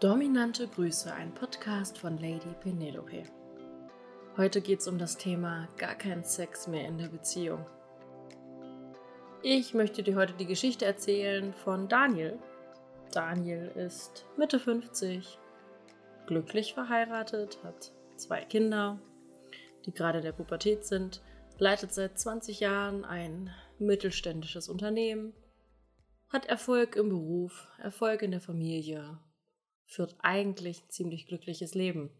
Dominante Grüße, ein Podcast von Lady Penelope. Heute geht es um das Thema gar kein Sex mehr in der Beziehung. Ich möchte dir heute die Geschichte erzählen von Daniel. Daniel ist Mitte 50, glücklich verheiratet, hat zwei Kinder, die gerade in der Pubertät sind, leitet seit 20 Jahren ein mittelständisches Unternehmen, hat Erfolg im Beruf, Erfolg in der Familie führt eigentlich ein ziemlich glückliches Leben.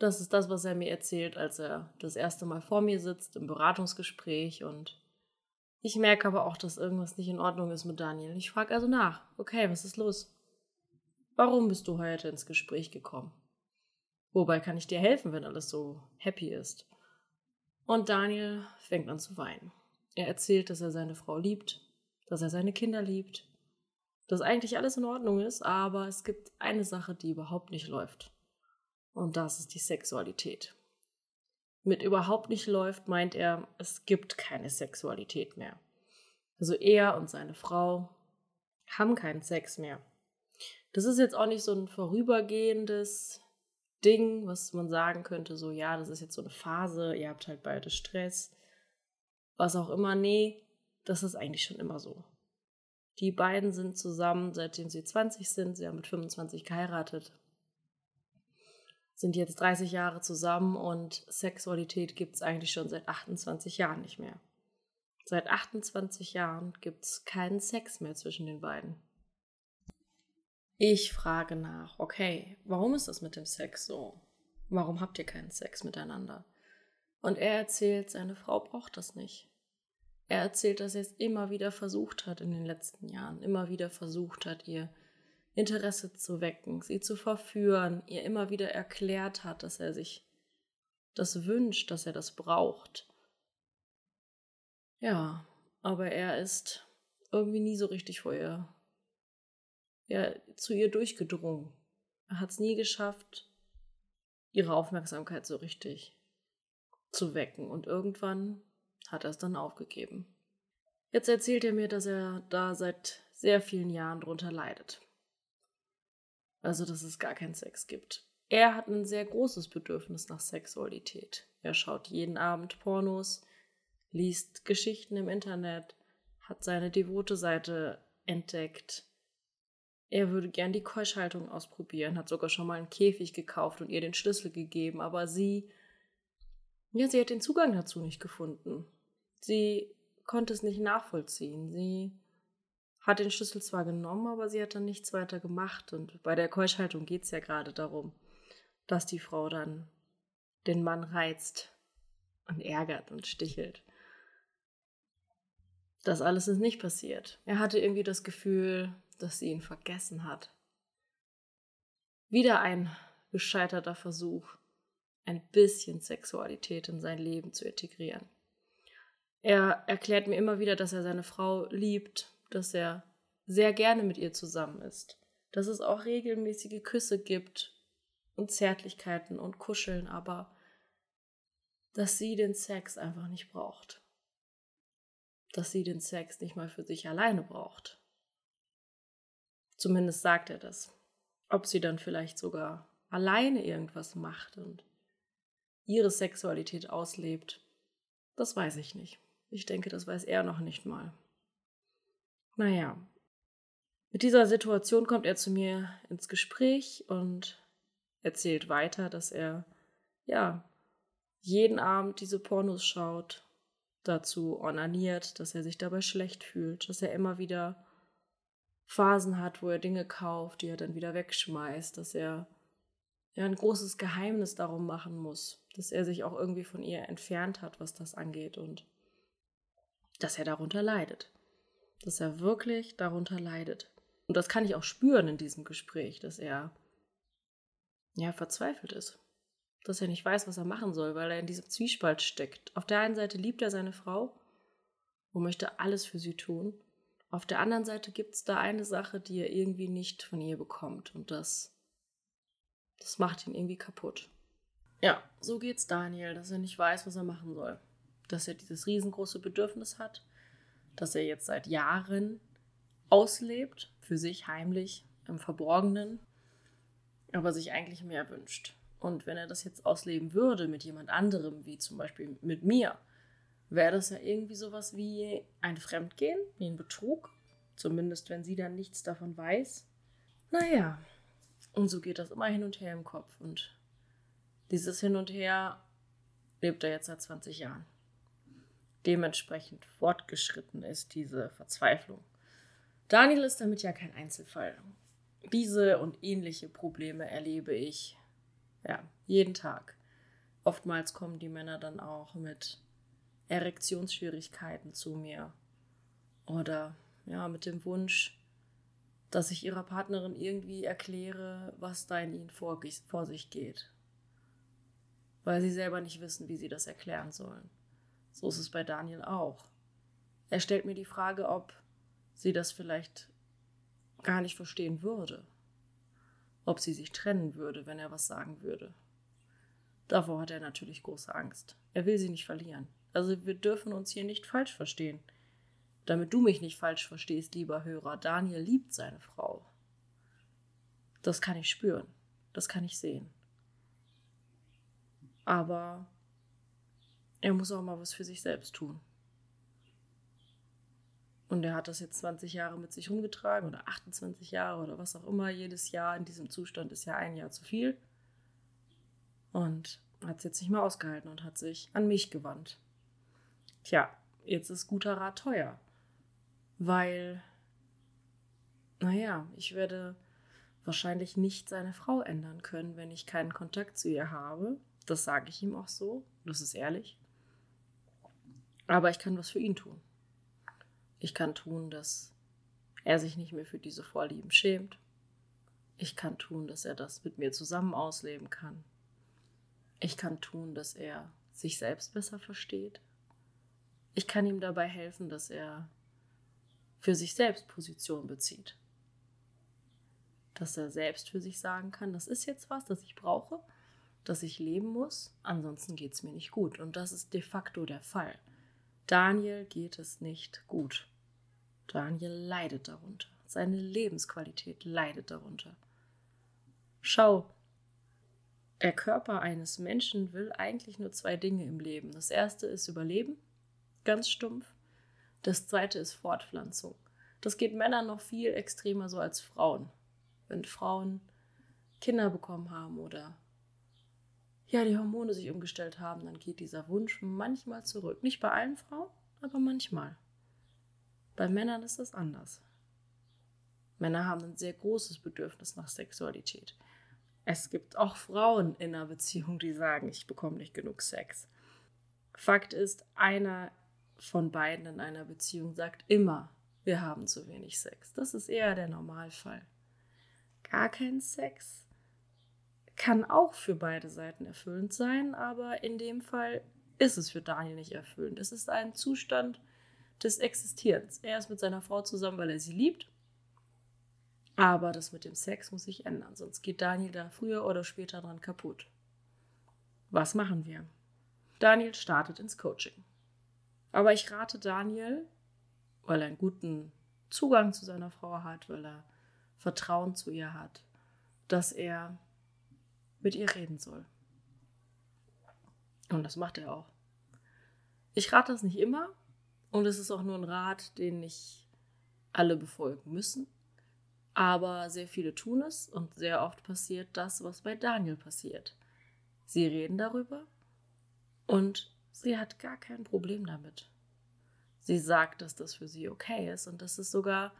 Das ist das, was er mir erzählt, als er das erste Mal vor mir sitzt im Beratungsgespräch und ich merke aber auch, dass irgendwas nicht in Ordnung ist mit Daniel. Ich frage also nach, okay, was ist los? Warum bist du heute ins Gespräch gekommen? Wobei kann ich dir helfen, wenn alles so happy ist? Und Daniel fängt an zu weinen. Er erzählt, dass er seine Frau liebt, dass er seine Kinder liebt, dass eigentlich alles in Ordnung ist, aber es gibt eine Sache, die überhaupt nicht läuft. Und das ist die Sexualität. Mit überhaupt nicht läuft meint er, es gibt keine Sexualität mehr. Also er und seine Frau haben keinen Sex mehr. Das ist jetzt auch nicht so ein vorübergehendes Ding, was man sagen könnte, so ja, das ist jetzt so eine Phase, ihr habt halt beide Stress, was auch immer. Nee, das ist eigentlich schon immer so. Die beiden sind zusammen, seitdem sie 20 sind. Sie haben mit 25 geheiratet. Sind jetzt 30 Jahre zusammen und Sexualität gibt es eigentlich schon seit 28 Jahren nicht mehr. Seit 28 Jahren gibt es keinen Sex mehr zwischen den beiden. Ich frage nach, okay, warum ist das mit dem Sex so? Warum habt ihr keinen Sex miteinander? Und er erzählt, seine Frau braucht das nicht. Er erzählt, dass er es immer wieder versucht hat in den letzten Jahren, immer wieder versucht hat, ihr Interesse zu wecken, sie zu verführen, ihr immer wieder erklärt hat, dass er sich das wünscht, dass er das braucht. Ja, aber er ist irgendwie nie so richtig vor ihr, ja, zu ihr durchgedrungen. Er hat es nie geschafft, ihre Aufmerksamkeit so richtig zu wecken. Und irgendwann hat er es dann aufgegeben. Jetzt erzählt er mir, dass er da seit sehr vielen Jahren drunter leidet. Also, dass es gar keinen Sex gibt. Er hat ein sehr großes Bedürfnis nach Sexualität. Er schaut jeden Abend Pornos, liest Geschichten im Internet, hat seine devote Seite entdeckt. Er würde gern die Keuschhaltung ausprobieren, hat sogar schon mal einen Käfig gekauft und ihr den Schlüssel gegeben, aber sie, ja, sie hat den Zugang dazu nicht gefunden. Sie konnte es nicht nachvollziehen. Sie hat den Schlüssel zwar genommen, aber sie hat dann nichts weiter gemacht. Und bei der Keuschhaltung geht es ja gerade darum, dass die Frau dann den Mann reizt und ärgert und stichelt. Das alles ist nicht passiert. Er hatte irgendwie das Gefühl, dass sie ihn vergessen hat. Wieder ein gescheiterter Versuch, ein bisschen Sexualität in sein Leben zu integrieren. Er erklärt mir immer wieder, dass er seine Frau liebt, dass er sehr gerne mit ihr zusammen ist, dass es auch regelmäßige Küsse gibt und Zärtlichkeiten und Kuscheln, aber dass sie den Sex einfach nicht braucht. Dass sie den Sex nicht mal für sich alleine braucht. Zumindest sagt er das. Ob sie dann vielleicht sogar alleine irgendwas macht und ihre Sexualität auslebt, das weiß ich nicht. Ich denke, das weiß er noch nicht mal. Naja, mit dieser Situation kommt er zu mir ins Gespräch und erzählt weiter, dass er, ja, jeden Abend diese Pornos schaut, dazu onaniert, dass er sich dabei schlecht fühlt, dass er immer wieder Phasen hat, wo er Dinge kauft, die er dann wieder wegschmeißt, dass er ja ein großes Geheimnis darum machen muss, dass er sich auch irgendwie von ihr entfernt hat, was das angeht und dass er darunter leidet. Dass er wirklich darunter leidet. Und das kann ich auch spüren in diesem Gespräch, dass er ja verzweifelt ist. Dass er nicht weiß, was er machen soll, weil er in diesem Zwiespalt steckt. Auf der einen Seite liebt er seine Frau und möchte alles für sie tun. Auf der anderen Seite gibt es da eine Sache, die er irgendwie nicht von ihr bekommt. Und das, das macht ihn irgendwie kaputt. Ja, so geht's Daniel, dass er nicht weiß, was er machen soll dass er dieses riesengroße Bedürfnis hat, dass er jetzt seit Jahren auslebt, für sich heimlich, im Verborgenen. aber sich eigentlich mehr wünscht. Und wenn er das jetzt ausleben würde mit jemand anderem, wie zum Beispiel mit mir, wäre das ja irgendwie sowas wie ein Fremdgehen, wie ein Betrug. Zumindest wenn sie dann nichts davon weiß. Naja, und so geht das immer hin und her im Kopf. Und dieses Hin und Her lebt er jetzt seit 20 Jahren. Dementsprechend fortgeschritten ist diese Verzweiflung. Daniel ist damit ja kein Einzelfall. Diese und ähnliche Probleme erlebe ich ja jeden Tag. Oftmals kommen die Männer dann auch mit Erektionsschwierigkeiten zu mir oder ja mit dem Wunsch, dass ich ihrer Partnerin irgendwie erkläre, was da in ihnen vor, vor sich geht, weil sie selber nicht wissen, wie sie das erklären sollen. So ist es bei Daniel auch. Er stellt mir die Frage, ob sie das vielleicht gar nicht verstehen würde. Ob sie sich trennen würde, wenn er was sagen würde. Davor hat er natürlich große Angst. Er will sie nicht verlieren. Also wir dürfen uns hier nicht falsch verstehen. Damit du mich nicht falsch verstehst, lieber Hörer, Daniel liebt seine Frau. Das kann ich spüren. Das kann ich sehen. Aber er muss auch mal was für sich selbst tun. Und er hat das jetzt 20 Jahre mit sich rumgetragen oder 28 Jahre oder was auch immer. Jedes Jahr in diesem Zustand ist ja ein Jahr zu viel. Und hat es jetzt nicht mehr ausgehalten und hat sich an mich gewandt. Tja, jetzt ist guter Rat teuer. Weil, naja, ich werde wahrscheinlich nicht seine Frau ändern können, wenn ich keinen Kontakt zu ihr habe. Das sage ich ihm auch so. Das ist ehrlich. Aber ich kann was für ihn tun. Ich kann tun, dass er sich nicht mehr für diese Vorlieben schämt. Ich kann tun, dass er das mit mir zusammen ausleben kann. Ich kann tun, dass er sich selbst besser versteht. Ich kann ihm dabei helfen, dass er für sich selbst Position bezieht. Dass er selbst für sich sagen kann, das ist jetzt was, das ich brauche, das ich leben muss, ansonsten geht es mir nicht gut. Und das ist de facto der Fall. Daniel geht es nicht gut. Daniel leidet darunter. Seine Lebensqualität leidet darunter. Schau, der Körper eines Menschen will eigentlich nur zwei Dinge im Leben. Das erste ist Überleben, ganz stumpf. Das zweite ist Fortpflanzung. Das geht Männern noch viel extremer so als Frauen. Wenn Frauen Kinder bekommen haben oder ja, die Hormone sich umgestellt haben, dann geht dieser Wunsch manchmal zurück. Nicht bei allen Frauen, aber manchmal. Bei Männern ist das anders. Männer haben ein sehr großes Bedürfnis nach Sexualität. Es gibt auch Frauen in einer Beziehung, die sagen, ich bekomme nicht genug Sex. Fakt ist, einer von beiden in einer Beziehung sagt immer, wir haben zu wenig Sex. Das ist eher der Normalfall. Gar kein Sex kann auch für beide Seiten erfüllend sein, aber in dem Fall ist es für Daniel nicht erfüllend. Es ist ein Zustand, des Existierens. Er ist mit seiner Frau zusammen, weil er sie liebt. Aber das mit dem Sex muss sich ändern, sonst geht Daniel da früher oder später dran kaputt. Was machen wir? Daniel startet ins Coaching. Aber ich rate Daniel, weil er einen guten Zugang zu seiner Frau hat, weil er Vertrauen zu ihr hat, dass er mit ihr reden soll. Und das macht er auch. Ich rate das nicht immer, und es ist auch nur ein Rat, den nicht alle befolgen müssen. Aber sehr viele tun es und sehr oft passiert das, was bei Daniel passiert. Sie reden darüber und sie hat gar kein Problem damit. Sie sagt, dass das für sie okay ist und dass es sogar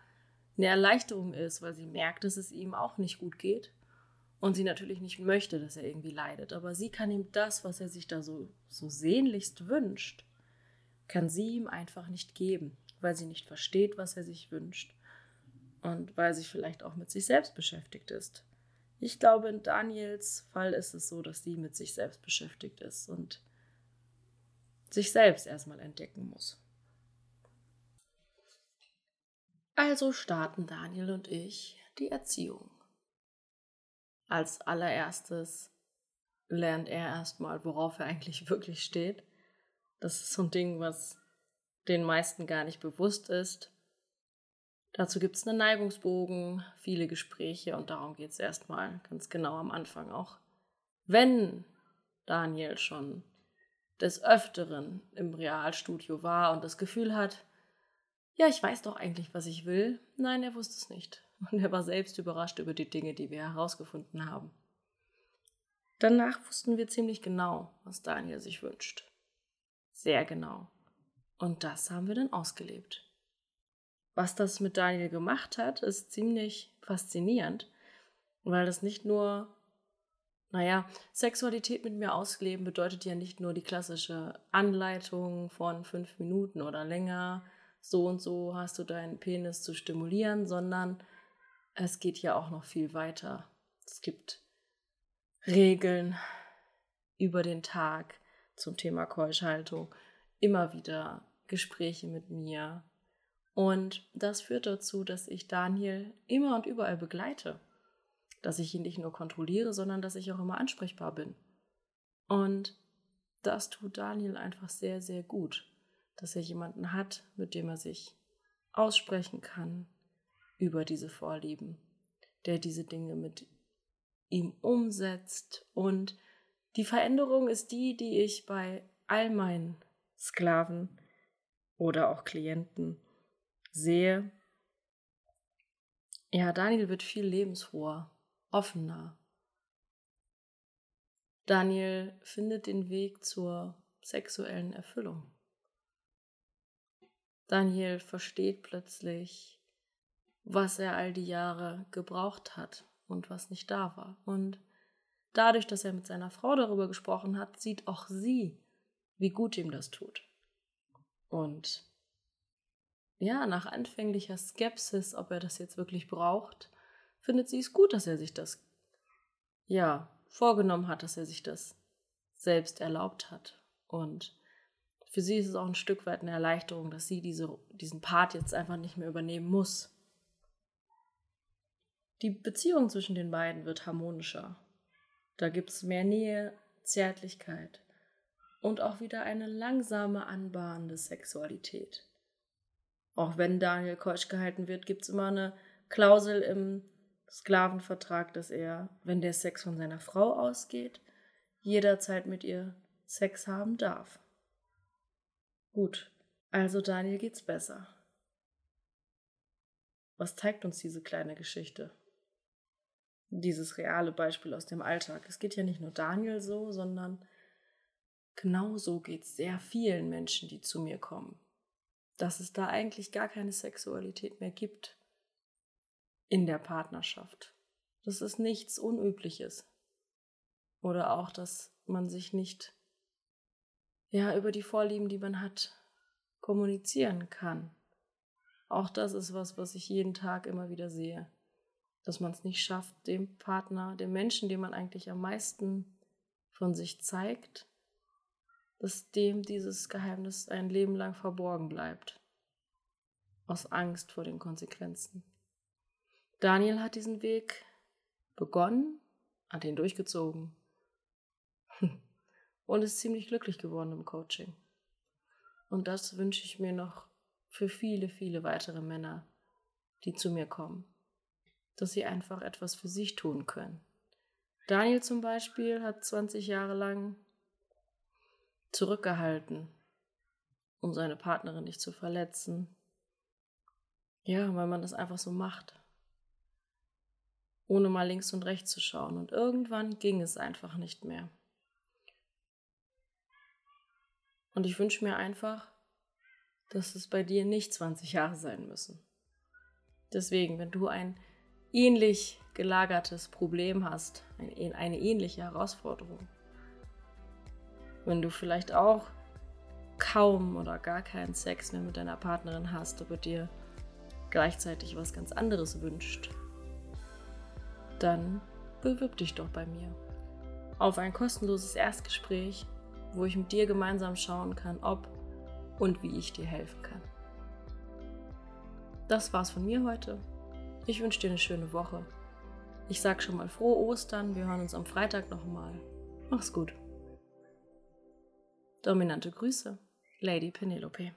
eine Erleichterung ist, weil sie merkt, dass es ihm auch nicht gut geht und sie natürlich nicht möchte, dass er irgendwie leidet. Aber sie kann ihm das, was er sich da so, so sehnlichst wünscht, kann sie ihm einfach nicht geben, weil sie nicht versteht, was er sich wünscht und weil sie vielleicht auch mit sich selbst beschäftigt ist. Ich glaube, in Daniels Fall ist es so, dass sie mit sich selbst beschäftigt ist und sich selbst erstmal entdecken muss. Also starten Daniel und ich die Erziehung. Als allererstes lernt er erstmal, worauf er eigentlich wirklich steht. Das ist so ein Ding, was den meisten gar nicht bewusst ist. Dazu gibt es einen Neigungsbogen, viele Gespräche und darum geht es erstmal ganz genau am Anfang auch. Wenn Daniel schon des Öfteren im Realstudio war und das Gefühl hat, ja, ich weiß doch eigentlich, was ich will. Nein, er wusste es nicht. Und er war selbst überrascht über die Dinge, die wir herausgefunden haben. Danach wussten wir ziemlich genau, was Daniel sich wünscht. Sehr genau. Und das haben wir dann ausgelebt. Was das mit Daniel gemacht hat, ist ziemlich faszinierend, weil das nicht nur naja, Sexualität mit mir ausleben bedeutet ja nicht nur die klassische Anleitung von fünf Minuten oder länger, so und so hast du deinen Penis zu stimulieren, sondern es geht ja auch noch viel weiter. Es gibt Regeln über den Tag zum Thema Keuschhaltung, immer wieder Gespräche mit mir. Und das führt dazu, dass ich Daniel immer und überall begleite dass ich ihn nicht nur kontrolliere, sondern dass ich auch immer ansprechbar bin. Und das tut Daniel einfach sehr, sehr gut, dass er jemanden hat, mit dem er sich aussprechen kann über diese Vorlieben, der diese Dinge mit ihm umsetzt. Und die Veränderung ist die, die ich bei all meinen Sklaven oder auch Klienten sehe. Ja, Daniel wird viel lebensfroher offener. Daniel findet den Weg zur sexuellen Erfüllung. Daniel versteht plötzlich, was er all die Jahre gebraucht hat und was nicht da war. Und dadurch, dass er mit seiner Frau darüber gesprochen hat, sieht auch sie, wie gut ihm das tut. Und ja, nach anfänglicher Skepsis, ob er das jetzt wirklich braucht, findet sie es gut, dass er sich das, ja, vorgenommen hat, dass er sich das selbst erlaubt hat. Und für sie ist es auch ein Stück weit eine Erleichterung, dass sie diese, diesen Part jetzt einfach nicht mehr übernehmen muss. Die Beziehung zwischen den beiden wird harmonischer. Da gibt es mehr Nähe, Zärtlichkeit und auch wieder eine langsame anbahnende Sexualität. Auch wenn Daniel keusch gehalten wird, gibt es immer eine Klausel im Sklavenvertrag, dass er, wenn der Sex von seiner Frau ausgeht, jederzeit mit ihr Sex haben darf. Gut, also Daniel geht's besser. Was zeigt uns diese kleine Geschichte? Dieses reale Beispiel aus dem Alltag. Es geht ja nicht nur Daniel so, sondern genauso geht es sehr vielen Menschen, die zu mir kommen. Dass es da eigentlich gar keine Sexualität mehr gibt in der Partnerschaft. Das ist nichts Unübliches. Oder auch, dass man sich nicht ja über die Vorlieben, die man hat, kommunizieren kann. Auch das ist was, was ich jeden Tag immer wieder sehe. Dass man es nicht schafft, dem Partner, dem Menschen, dem man eigentlich am meisten von sich zeigt, dass dem dieses Geheimnis ein Leben lang verborgen bleibt. Aus Angst vor den Konsequenzen. Daniel hat diesen Weg begonnen, hat ihn durchgezogen und ist ziemlich glücklich geworden im Coaching. Und das wünsche ich mir noch für viele, viele weitere Männer, die zu mir kommen, dass sie einfach etwas für sich tun können. Daniel zum Beispiel hat 20 Jahre lang zurückgehalten, um seine Partnerin nicht zu verletzen. Ja, weil man das einfach so macht ohne mal links und rechts zu schauen. Und irgendwann ging es einfach nicht mehr. Und ich wünsche mir einfach, dass es bei dir nicht 20 Jahre sein müssen. Deswegen, wenn du ein ähnlich gelagertes Problem hast, eine ähnliche Herausforderung, wenn du vielleicht auch kaum oder gar keinen Sex mehr mit deiner Partnerin hast, aber dir gleichzeitig was ganz anderes wünscht, dann bewirb dich doch bei mir auf ein kostenloses Erstgespräch, wo ich mit dir gemeinsam schauen kann, ob und wie ich dir helfen kann. Das war's von mir heute. Ich wünsche dir eine schöne Woche. Ich sag schon mal frohe Ostern. Wir hören uns am Freitag nochmal. Mach's gut. Dominante Grüße, Lady Penelope.